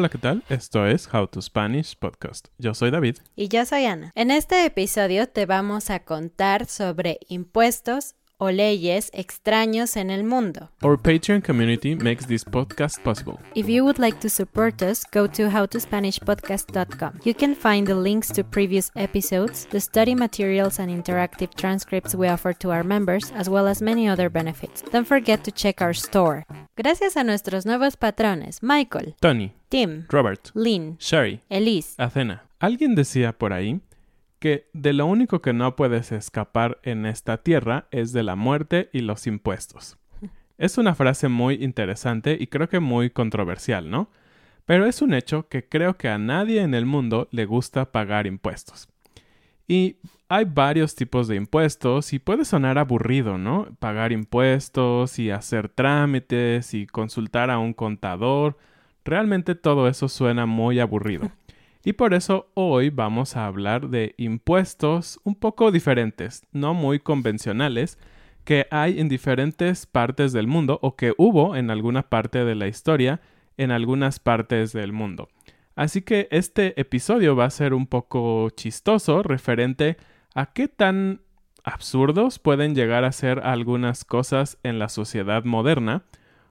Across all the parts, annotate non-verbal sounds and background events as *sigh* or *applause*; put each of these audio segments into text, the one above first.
Hola, ¿qué tal? Esto es How to Spanish Podcast. Yo soy David. Y yo soy Ana. En este episodio te vamos a contar sobre impuestos o leyes extraños en el mundo. Our Patreon community makes this podcast possible. If you would like to support us, go to howtospanishpodcast.com. You can find the links to previous episodes, the study materials and interactive transcripts we offer to our members, as well as many other benefits. Don't forget to check our store. Gracias a nuestros nuevos patrones, Michael, Tony, Tim, Robert, Lynn, Sherry, Elise, Athena. Alguien decía por ahí que de lo único que no puedes escapar en esta tierra es de la muerte y los impuestos. *laughs* Es una frase muy interesante y creo que muy controversial, ¿no? Pero es un hecho que creo que a nadie en el mundo le gusta pagar impuestos. Y hay varios tipos de impuestos y puede sonar aburrido, ¿no? Pagar impuestos y hacer trámites y consultar a un contador. Realmente todo eso suena muy aburrido. *laughs* Y por eso hoy vamos a hablar de impuestos un poco diferentes, no muy convencionales, que hay en diferentes partes del mundo o que hubo en alguna parte de la historia en algunas partes del mundo. Así que este episodio va a ser un poco chistoso referente a qué tan absurdos pueden llegar a ser algunas cosas en la sociedad moderna,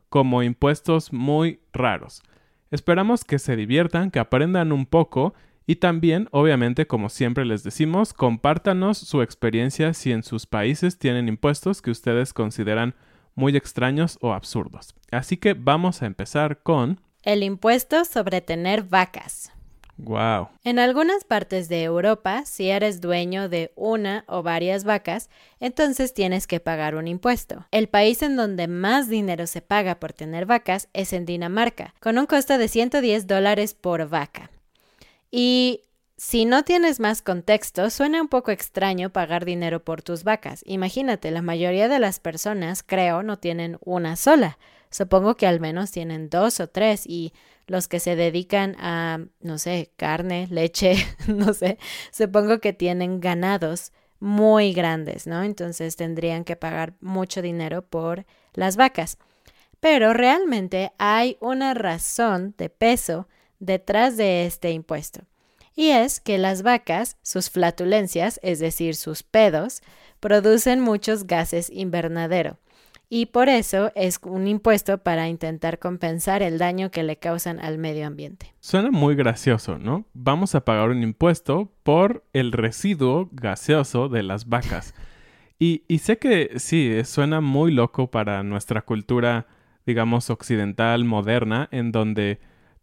como impuestos muy raros. Esperamos que se diviertan, que aprendan un poco y también, obviamente, como siempre les decimos, compártanos su experiencia si en sus países tienen impuestos que ustedes consideran muy extraños o absurdos. Así que vamos a empezar con... el impuesto sobre tener vacas. ¡Wow! En algunas partes de Europa, si eres dueño de una o varias vacas, entonces tienes que pagar un impuesto. El país en donde más dinero se paga por tener vacas es en Dinamarca, con un costo de 110 dólares por vaca. Y si no tienes más contexto, suena un poco extraño pagar dinero por tus vacas. Imagínate, la mayoría de las personas, creo, no tienen una sola. Supongo que al menos tienen dos o tres y los que se dedican a, no sé, carne, leche, *laughs* no sé, supongo que tienen ganados muy grandes, ¿no? Entonces tendrían que pagar mucho dinero por las vacas. Pero realmente hay una razón de peso detrás de este impuesto. Y es que las vacas, sus flatulencias, es decir, sus pedos, producen muchos gases invernadero y por eso es un impuesto para intentar compensar el daño que le causan al medio ambiente. Suena muy gracioso, ¿no? Vamos a pagar un impuesto por el residuo gaseoso de las vacas. *laughs* Y, y sé que sí, suena muy loco para nuestra cultura, digamos, occidental, moderna, en donde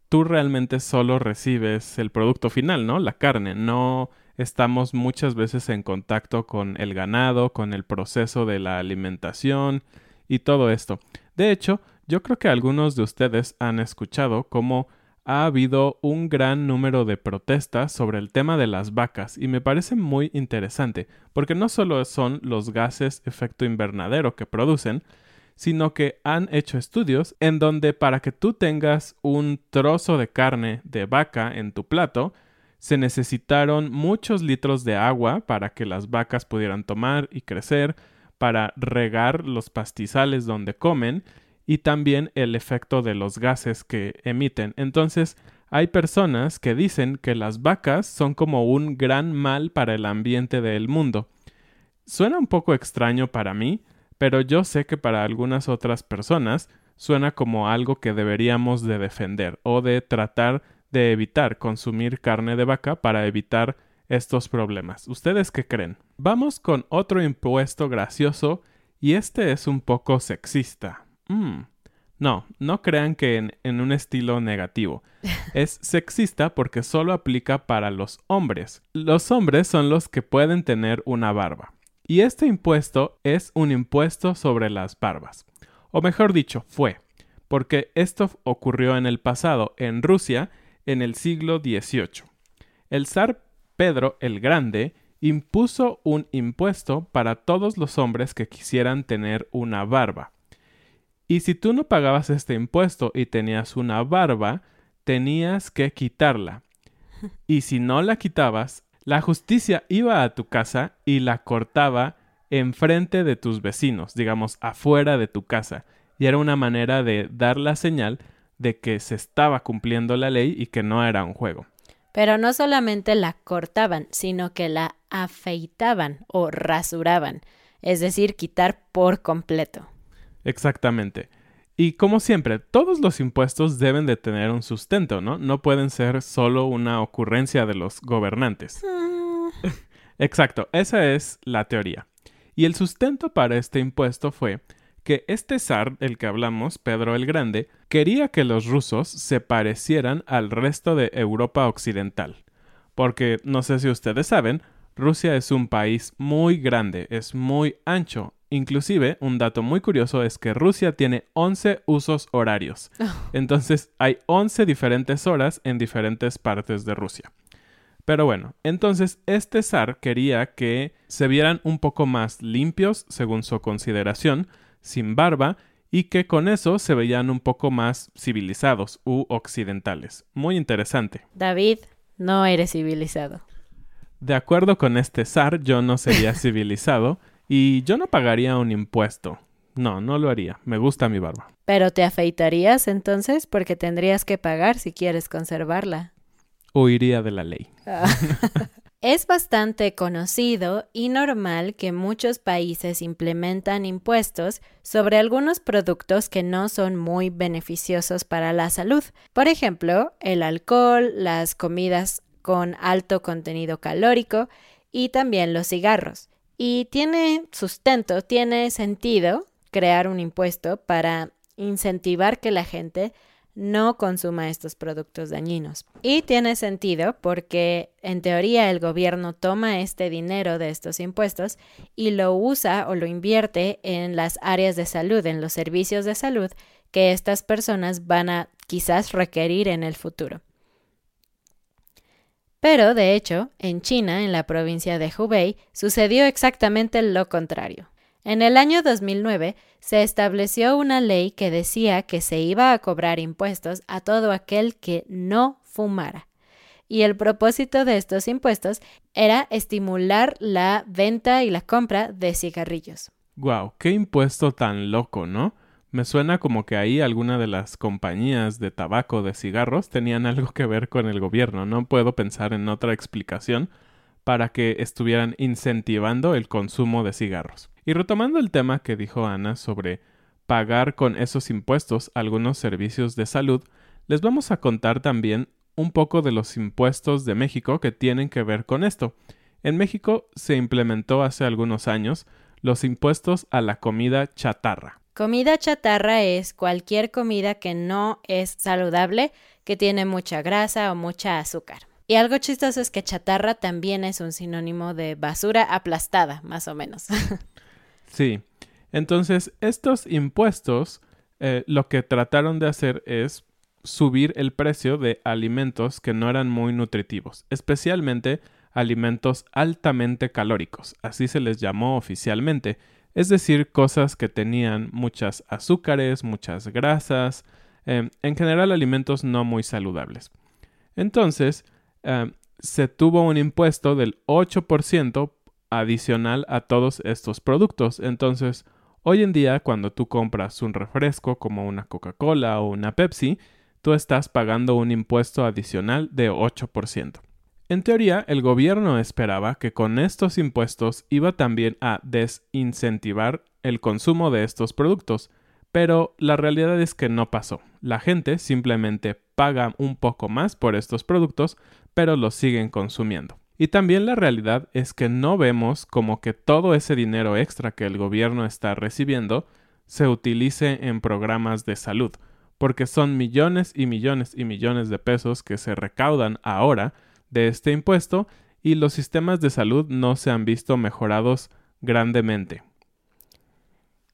tú realmente solo recibes el producto final, ¿no? La carne, no estamos muchas veces en contacto con el ganado, con el proceso de la alimentación, y todo esto. De hecho, yo creo que algunos de ustedes han escuchado cómo ha habido un gran número de protestas sobre el tema de las vacas y me parece muy interesante, porque no solo son los gases efecto invernadero que producen, sino que han hecho estudios en donde para que tú tengas un trozo de carne de vaca en tu plato, se necesitaron muchos litros de agua para que las vacas pudieran tomar y crecer, para regar los pastizales donde comen y también el efecto de los gases que emiten. Entonces, hay personas que dicen que las vacas son como un gran mal para el ambiente del mundo. Suena un poco extraño para mí, pero yo sé que para algunas otras personas suena como algo que deberíamos de defender o de tratar de evitar consumir carne de vaca para evitar estos problemas. ¿Ustedes qué creen? Vamos con otro impuesto gracioso y este es un poco sexista. Mm. No, no crean que en, en, un estilo negativo. *laughs* Es sexista porque solo aplica para los hombres. Los hombres son los que pueden tener una barba. Y este impuesto es un impuesto sobre las barbas. O mejor dicho, fue. Porque esto ocurrió en el pasado, en Rusia, en el siglo XVIII. El zar Pedro el Grande impuso un impuesto para todos los hombres que quisieran tener una barba. Y si tú no pagabas este impuesto y tenías una barba, tenías que quitarla. Y si no la quitabas, la justicia iba a tu casa y la cortaba enfrente de tus vecinos, digamos, afuera de tu casa. Y era una manera de dar la señal de que se estaba cumpliendo la ley y que no era un juego. Pero no solamente la cortaban, sino que la afeitaban o rasuraban, es decir, quitar por completo. Exactamente. Y como siempre, todos los impuestos deben de tener un sustento, ¿no? No pueden ser solo una ocurrencia de los gobernantes. Mm. *laughs* Exacto, esa es la teoría. Y el sustento para este impuesto fue que este zar del que hablamos, Pedro el Grande, quería que los rusos se parecieran al resto de Europa occidental. Porque, no sé si ustedes saben, Rusia es un país muy grande, es muy ancho. Inclusive, un dato muy curioso es que Rusia tiene 11 usos horarios. *laughs* Entonces, hay 11 diferentes horas en diferentes partes de Rusia. Pero bueno, entonces este zar quería que se vieran un poco más limpios, según su consideración, sin barba y que con eso se veían un poco más civilizados u occidentales. Muy interesante. David, no eres civilizado. De acuerdo con este zar, yo no sería *laughs* civilizado y yo no pagaría un impuesto. No, no lo haría. Me gusta mi barba. Pero te afeitarías entonces porque tendrías que pagar si quieres conservarla. Huiría de la ley. *laughs* Es bastante conocido y normal que muchos países implementan impuestos sobre algunos productos que no son muy beneficiosos para la salud. Por ejemplo, el alcohol, las comidas con alto contenido calórico y también los cigarros. Y tiene sustento, tiene sentido crear un impuesto para incentivar que la gente no consuma estos productos dañinos. Y tiene sentido porque en teoría el gobierno toma este dinero de estos impuestos y lo usa o lo invierte en las áreas de salud, en los servicios de salud que estas personas van a quizás requerir en el futuro. Pero, de hecho, en China, en la provincia de Hubei, sucedió exactamente lo contrario. En el año 2009 se estableció una ley que decía que se iba a cobrar impuestos a todo aquel que no fumara. Y el propósito de estos impuestos era estimular la venta y la compra de cigarrillos. Wow, qué impuesto tan loco, ¿no? Me suena como que ahí alguna de las compañías de tabaco de cigarros tenían algo que ver con el gobierno. No puedo pensar en otra explicación para que estuvieran incentivando el consumo de cigarros. Y retomando el tema que dijo Ana sobre pagar con esos impuestos algunos servicios de salud, les vamos a contar también un poco de los impuestos de México que tienen que ver con esto. En México se implementó hace algunos años los impuestos a la comida chatarra. Comida chatarra es cualquier comida que no es saludable, que tiene mucha grasa o mucha azúcar. Y algo chistoso es que chatarra también es un sinónimo de basura aplastada, más o menos. *laughs* sí. Entonces, estos impuestos eh, lo que trataron de hacer es subir el precio de alimentos que no eran muy nutritivos, especialmente alimentos altamente calóricos, así se les llamó oficialmente, es decir, cosas que tenían muchas azúcares, muchas grasas, em, en general alimentos no muy saludables. Entonces, em, se tuvo un impuesto del 8% adicional a todos estos productos. Entonces, hoy en día, cuando tú compras un refresco como una Coca-Cola o una Pepsi, tú estás pagando un impuesto adicional de 8%. En teoría, el gobierno esperaba que con estos impuestos iba también a desincentivar el consumo de estos productos, pero la realidad es que no pasó. La gente simplemente paga un poco más por estos productos, pero los siguen consumiendo. Y también la realidad es que no vemos como que todo ese dinero extra que el gobierno está recibiendo se utilice en programas de salud, porque son millones y millones y millones de pesos que se recaudan ahora de este impuesto y los sistemas de salud no se han visto mejorados grandemente.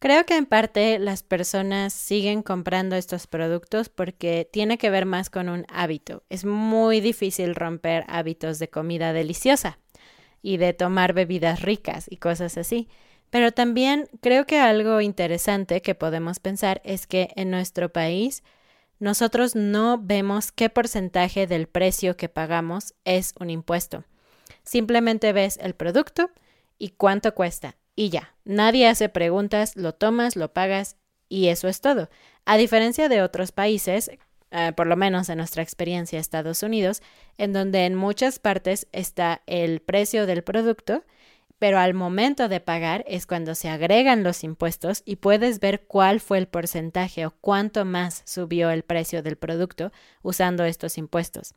Creo que en parte las personas siguen comprando estos productos porque tiene que ver más con un hábito. Es muy difícil romper hábitos de comida deliciosa y de tomar bebidas ricas y cosas así. Pero también creo que algo interesante que podemos pensar es que en nuestro país nosotros no vemos qué porcentaje del precio que pagamos es un impuesto. Simplemente ves el producto y cuánto cuesta y ya. Nadie hace preguntas, lo tomas, lo pagas y eso es todo. A diferencia de otros países, eh, por lo menos en nuestra experiencia Estados Unidos, en donde en muchas partes está el precio del producto pero al momento de pagar es cuando se agregan los impuestos y puedes ver cuál fue el porcentaje o cuánto más subió el precio del producto usando estos impuestos.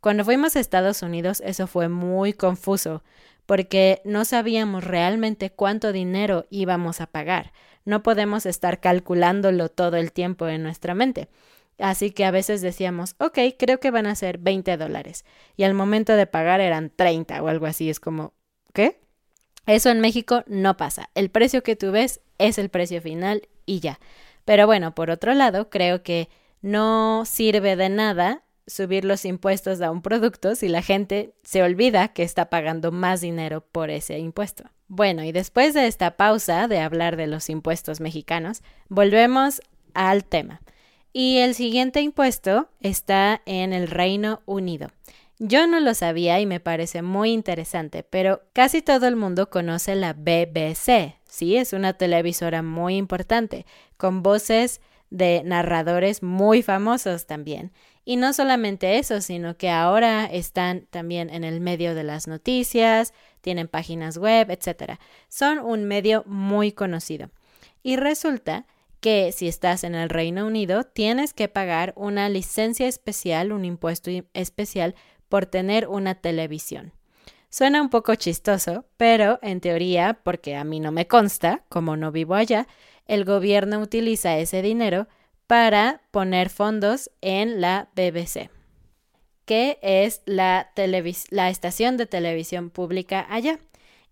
Cuando fuimos a Estados Unidos eso fue muy confuso porque no sabíamos realmente cuánto dinero íbamos a pagar. No podemos estar calculándolo todo el tiempo en nuestra mente. Así que a veces decíamos, ok, creo que van a ser 20 dólares. Y al momento de pagar eran 30 o algo así. Es como, ¿qué? Eso en México no pasa. El precio que tú ves es el precio final y ya. Pero bueno, por otro lado, creo que no sirve de nada subir los impuestos a un producto si la gente se olvida que está pagando más dinero por ese impuesto. Bueno, y después de esta pausa de hablar de los impuestos mexicanos, volvemos al tema. Y el siguiente impuesto está en el Reino Unido. Yo no lo sabía y me parece muy interesante, pero casi todo el mundo conoce la BBC. Sí, es una televisora muy importante, con voces de narradores muy famosos también. Y no solamente eso, sino que ahora están también en el medio de las noticias, tienen páginas web, etc. Son un medio muy conocido. Y resulta que si estás en el Reino Unido, tienes que pagar una licencia especial, un impuesto especial por tener una televisión. Suena un poco chistoso, pero en teoría, porque a mí no me consta, como no vivo allá, el gobierno utiliza ese dinero para poner fondos en la BBC, que es la, estación de televisión pública allá.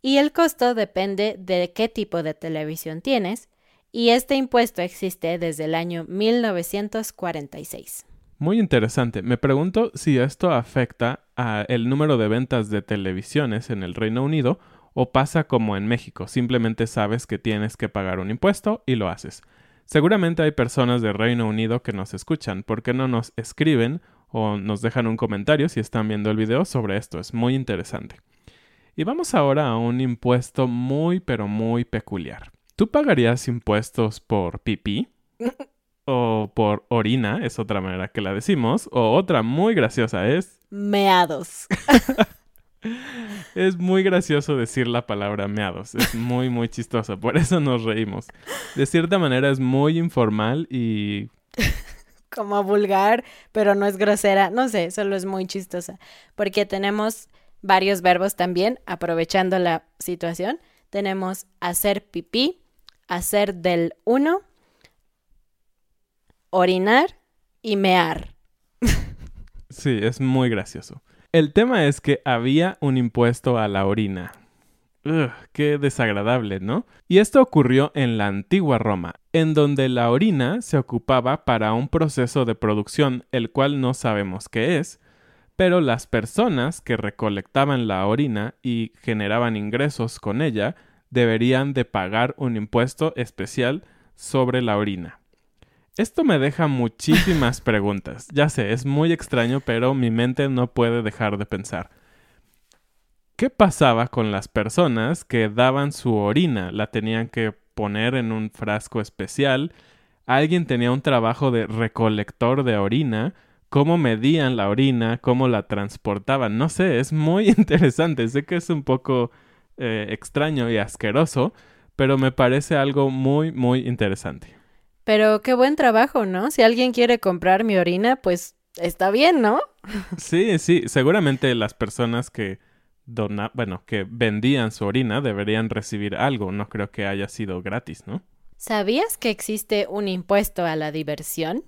Y el costo depende de qué tipo de televisión tienes, y este impuesto existe desde el año 1946. Muy interesante. Me pregunto si esto afecta a el número de ventas de televisiones en el Reino Unido o pasa como en México, simplemente sabes que tienes que pagar un impuesto y lo haces. Seguramente hay personas de Reino Unido que nos escuchan, ¿por qué no nos escriben o nos dejan un comentario si están viendo el video sobre esto? Es muy interesante. Y vamos ahora a un impuesto muy pero muy peculiar. ¿Tú pagarías impuestos por pipí? *laughs* o por orina, es otra manera que la decimos, o otra muy graciosa es... Meados. *laughs* es muy gracioso decir la palabra meados, es muy, muy chistoso, por eso nos reímos. De cierta manera es muy informal y... Como vulgar, pero no es grosera, no sé, solo es muy chistosa, porque tenemos varios verbos también, aprovechando la situación. Tenemos hacer pipí, hacer del uno, orinar y mear. Sí, es muy gracioso. El tema es que había un impuesto a la orina. Ugh, qué desagradable, ¿no? Y esto ocurrió en la antigua Roma. en donde la orina se ocupaba para un proceso de producción el cual no sabemos qué es, pero las personas que recolectaban la orina y generaban ingresos con ella deberían de pagar un impuesto especial sobre la orina. Esto me deja muchísimas preguntas. Ya sé, es muy extraño, pero mi mente no puede dejar de pensar. ¿Qué pasaba con las personas que daban su orina? La tenían que poner en un frasco especial. Alguien tenía un trabajo de recolector de orina. ¿Cómo medían la orina? ¿Cómo la transportaban? No sé, es muy *laughs* interesante. Sé que es un poco eh, extraño y asqueroso, pero me parece algo muy, muy interesante. Pero qué buen trabajo, ¿no? Si alguien quiere comprar mi orina, pues está bien, ¿no? *laughs* Sí, sí, seguramente las personas que dona, bueno, que vendían su orina deberían recibir algo, no creo que haya sido gratis, ¿no? ¿Sabías que existe un impuesto a la diversión?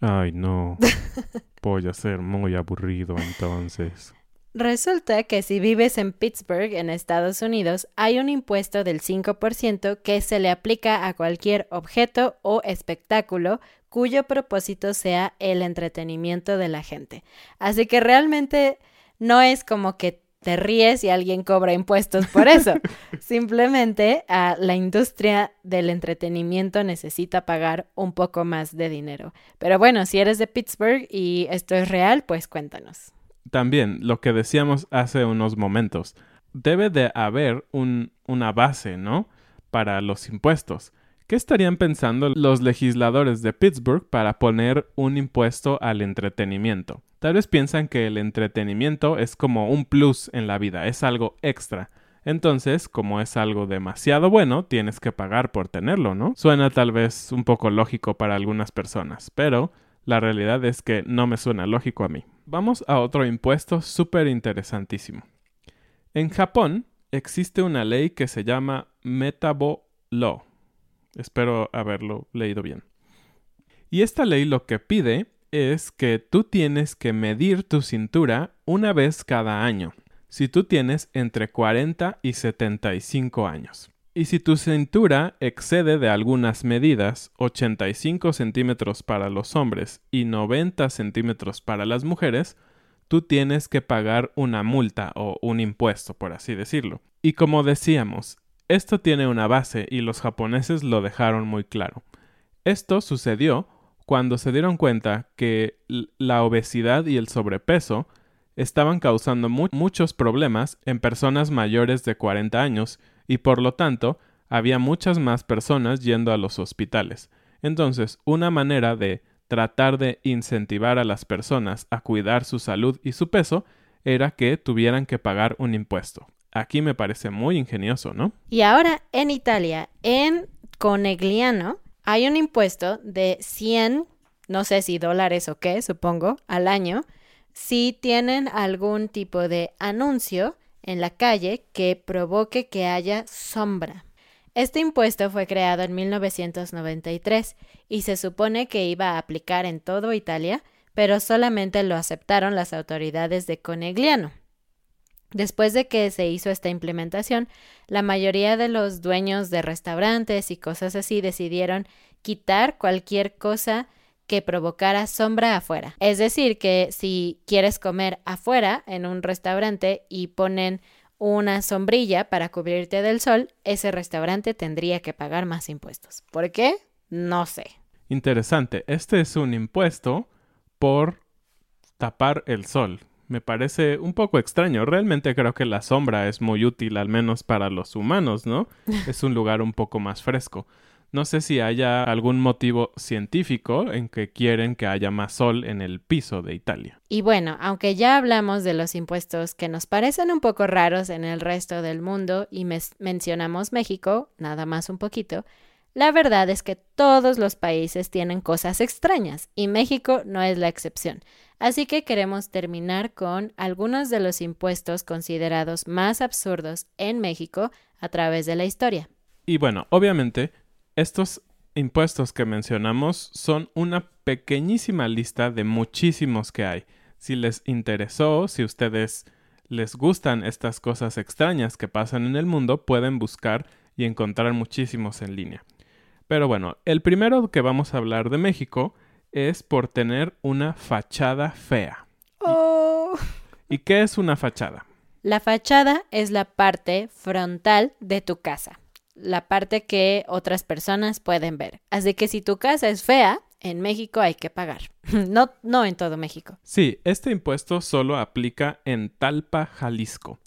Ay, no. *laughs* Voy a ser muy aburrido entonces. Resulta que si vives en Pittsburgh, en Estados Unidos, hay un impuesto del 5% que se le aplica a cualquier objeto o espectáculo cuyo propósito sea el entretenimiento de la gente. Así que realmente no es como que te ríes y alguien cobra impuestos por eso. *laughs* Simplemente a la industria del entretenimiento necesita pagar un poco más de dinero. Pero bueno, si eres de Pittsburgh y esto es real, pues cuéntanos también lo que decíamos hace unos momentos, debe de haber un, una base, ¿no? Para los impuestos. ¿Qué estarían pensando los legisladores de Pittsburgh para poner un impuesto al entretenimiento? Tal vez piensan que el entretenimiento es como un plus en la vida, es algo extra. Entonces, como es algo demasiado bueno, tienes que pagar por tenerlo, ¿no? Suena tal vez un poco lógico para algunas personas, pero la realidad es que no me suena lógico a mí. Vamos a otro impuesto súper interesantísimo. En Japón existe una ley que se llama Metabo Law. Espero haberlo leído bien. Y esta ley lo que pide es que tú tienes que medir tu cintura una vez cada año, si tú tienes entre 40 y 75 años. Y si tu cintura excede de algunas medidas, 85 centímetros para los hombres y 90 centímetros para las mujeres, tú tienes que pagar una multa o un impuesto, por así decirlo. Y como decíamos, esto tiene una base y los japoneses lo dejaron muy claro. Esto sucedió cuando se dieron cuenta que la obesidad y el sobrepeso estaban causando muchos problemas en personas mayores de 40 años y por lo tanto había muchas más personas yendo a los hospitales. Entonces, una manera de tratar de incentivar a las personas a cuidar su salud y su peso era que tuvieran que pagar un impuesto. Aquí me parece muy ingenioso, ¿no? Y ahora en Italia, en Conegliano, hay un impuesto de 100, no sé si dólares o qué, supongo, al año, si tienen algún tipo de anuncio en la calle que provoque que haya sombra. Este impuesto fue creado en 1993 y se supone que iba a aplicar en todo Italia, pero solamente lo aceptaron las autoridades de Conegliano. Después de que se hizo esta implementación, la mayoría de los dueños de restaurantes y cosas así decidieron quitar cualquier cosa que provocara sombra afuera. Es decir, que si quieres comer afuera en un restaurante y ponen una sombrilla para cubrirte del sol, ese restaurante tendría que pagar más impuestos. ¿Por qué? No sé. Interesante. Este es un impuesto por tapar el sol. Me parece un poco extraño. Realmente creo que la sombra es muy útil, al menos para los humanos, ¿no? *laughs* es un lugar un poco más fresco. No sé si haya algún motivo científico en que quieren que haya más sol en el piso de Italia. Y bueno, aunque ya hablamos de los impuestos que nos parecen un poco raros en el resto del mundo y mencionamos México, nada más un poquito, la verdad es que todos los países tienen cosas extrañas y México no es la excepción. Así que queremos terminar con algunos de los impuestos considerados más absurdos en México a través de la historia. Y bueno, obviamente estos impuestos que mencionamos son una pequeñísima lista de muchísimos que hay. Si les interesó, si ustedes les gustan estas cosas extrañas que pasan en el mundo, pueden buscar y encontrar muchísimos en línea. Pero bueno, el primero que vamos a hablar de México es por tener una fachada fea. Oh. ¿Y qué es una fachada? La fachada es la parte frontal de tu casa, la parte que otras personas pueden ver. Así que si tu casa es fea, en México hay que pagar. *laughs* no, no en todo México. Sí, este impuesto solo aplica en Talpa, Jalisco.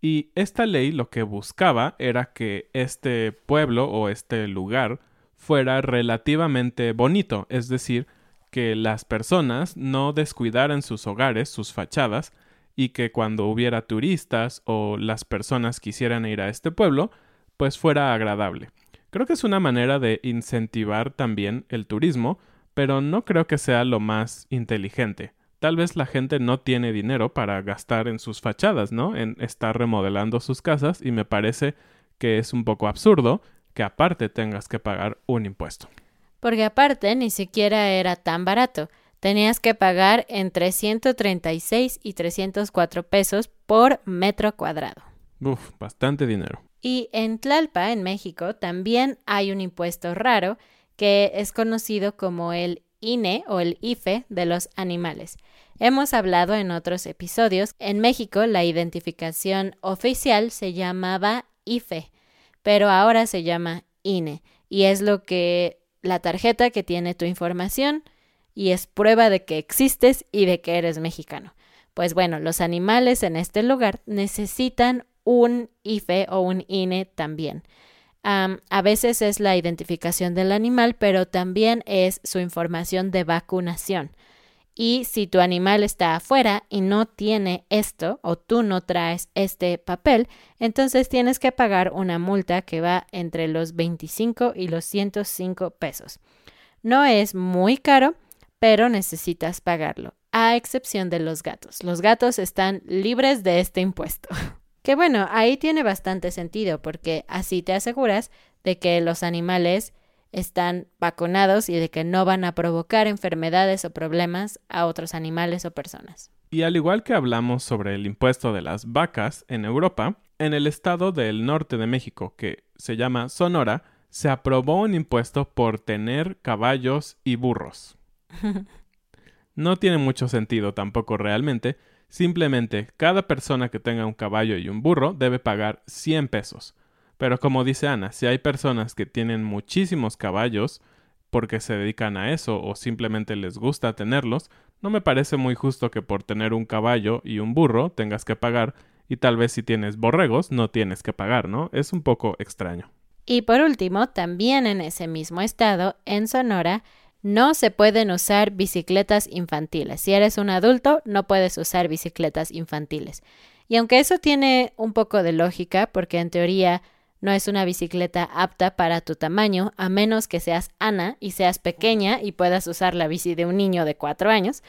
Y esta ley lo que buscaba era que este pueblo o este lugar fuera relativamente bonito, es decir, que las personas no descuidaran sus hogares, sus fachadas, y que cuando hubiera turistas o las personas quisieran ir a este pueblo, pues fuera agradable. Creo que es una manera de incentivar también el turismo, pero no creo que sea lo más inteligente. Tal vez la gente no tiene dinero para gastar en sus fachadas, ¿no? En estar remodelando sus casas y me parece que es un poco absurdo que aparte tengas que pagar un impuesto. Porque aparte ni siquiera era tan barato. Tenías que pagar entre 136 y 304 pesos por metro cuadrado. Uf, bastante dinero. Y en Tlalpa, en México, también hay un impuesto raro que es conocido como el INE o el IFE de los animales. Hemos hablado en otros episodios. En México la identificación oficial se llamaba IFE pero ahora se llama INE y es lo que la tarjeta que tiene tu información y es prueba de que existes y de que eres mexicano. Pues bueno, los animales en este lugar necesitan un IFE o un INE también. a veces es la identificación del animal, pero también es su información de vacunación. Y si tu animal está afuera y no tiene esto o tú no traes este papel, entonces tienes que pagar una multa que va entre los 25 y los 105 pesos. No es muy caro, pero necesitas pagarlo, a excepción de los gatos. Los gatos están libres de este impuesto. *laughs* que bueno, ahí tiene bastante sentido porque así te aseguras de que los animales están vacunados y de que no van a provocar enfermedades o problemas a otros animales o personas. Y al igual que hablamos sobre el impuesto de las vacas en Europa, en el estado del norte de México, que se llama Sonora, se aprobó un impuesto por tener caballos y burros. *laughs* No tiene mucho sentido tampoco realmente, simplemente cada persona que tenga un caballo y un burro debe pagar 100 pesos, pero como dice Ana, si hay personas que tienen muchísimos caballos porque se dedican a eso o simplemente les gusta tenerlos, no me parece muy justo que por tener un caballo y un burro tengas que pagar y tal vez si tienes borregos no tienes que pagar, ¿no? Es un poco extraño. Y por último, también en ese mismo estado, en Sonora, no se pueden usar bicicletas infantiles. Si eres un adulto, no puedes usar bicicletas infantiles. Y aunque eso tiene un poco de lógica, porque en teoría no es una bicicleta apta para tu tamaño, a menos que seas Ana y seas pequeña y puedas usar la bici de un niño de cuatro años.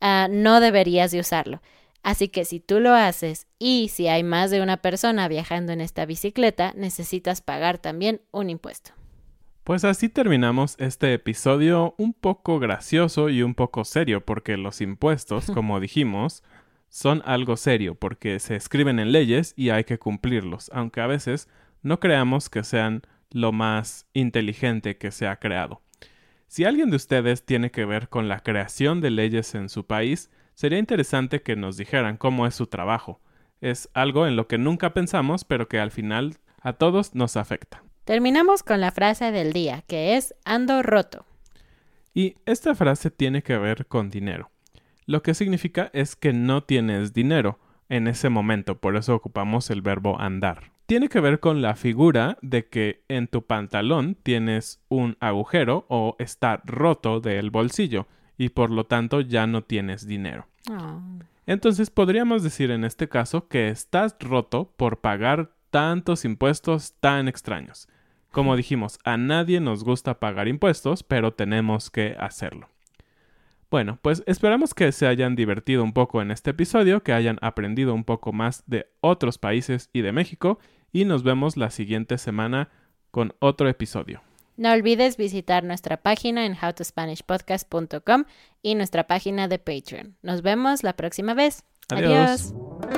Ah, no deberías de usarlo. Así que si tú lo haces y si hay más de una persona viajando en esta bicicleta, necesitas pagar también un impuesto. Pues así terminamos este episodio un poco gracioso y un poco serio, porque los impuestos, *laughs* como dijimos, son algo serio, porque se escriben en leyes y hay que cumplirlos, aunque a veces no creamos que sean lo más inteligente que se ha creado. Si alguien de ustedes tiene que ver con la creación de leyes en su país, sería interesante que nos dijeran cómo es su trabajo. Es algo en lo que nunca pensamos, pero que al final a todos nos afecta. Terminamos con la frase del día, que es ando roto. Y esta frase tiene que ver con dinero. Lo que significa es que no tienes dinero en ese momento, por eso ocupamos el verbo andar tiene que ver con la figura de que en tu pantalón tienes un agujero o está roto del bolsillo y por lo tanto ya no tienes dinero. Ah. Entonces podríamos decir en este caso que estás roto por pagar tantos impuestos tan extraños. Como dijimos, a nadie nos gusta pagar impuestos, pero tenemos que hacerlo. Bueno, pues esperamos que se hayan divertido un poco en este episodio, que hayan aprendido un poco más de otros países y de México y nos vemos la siguiente semana con otro episodio. No olvides visitar nuestra página en howtospanishpodcast.com y nuestra página de Patreon. Nos vemos la próxima vez. Adiós. Adiós.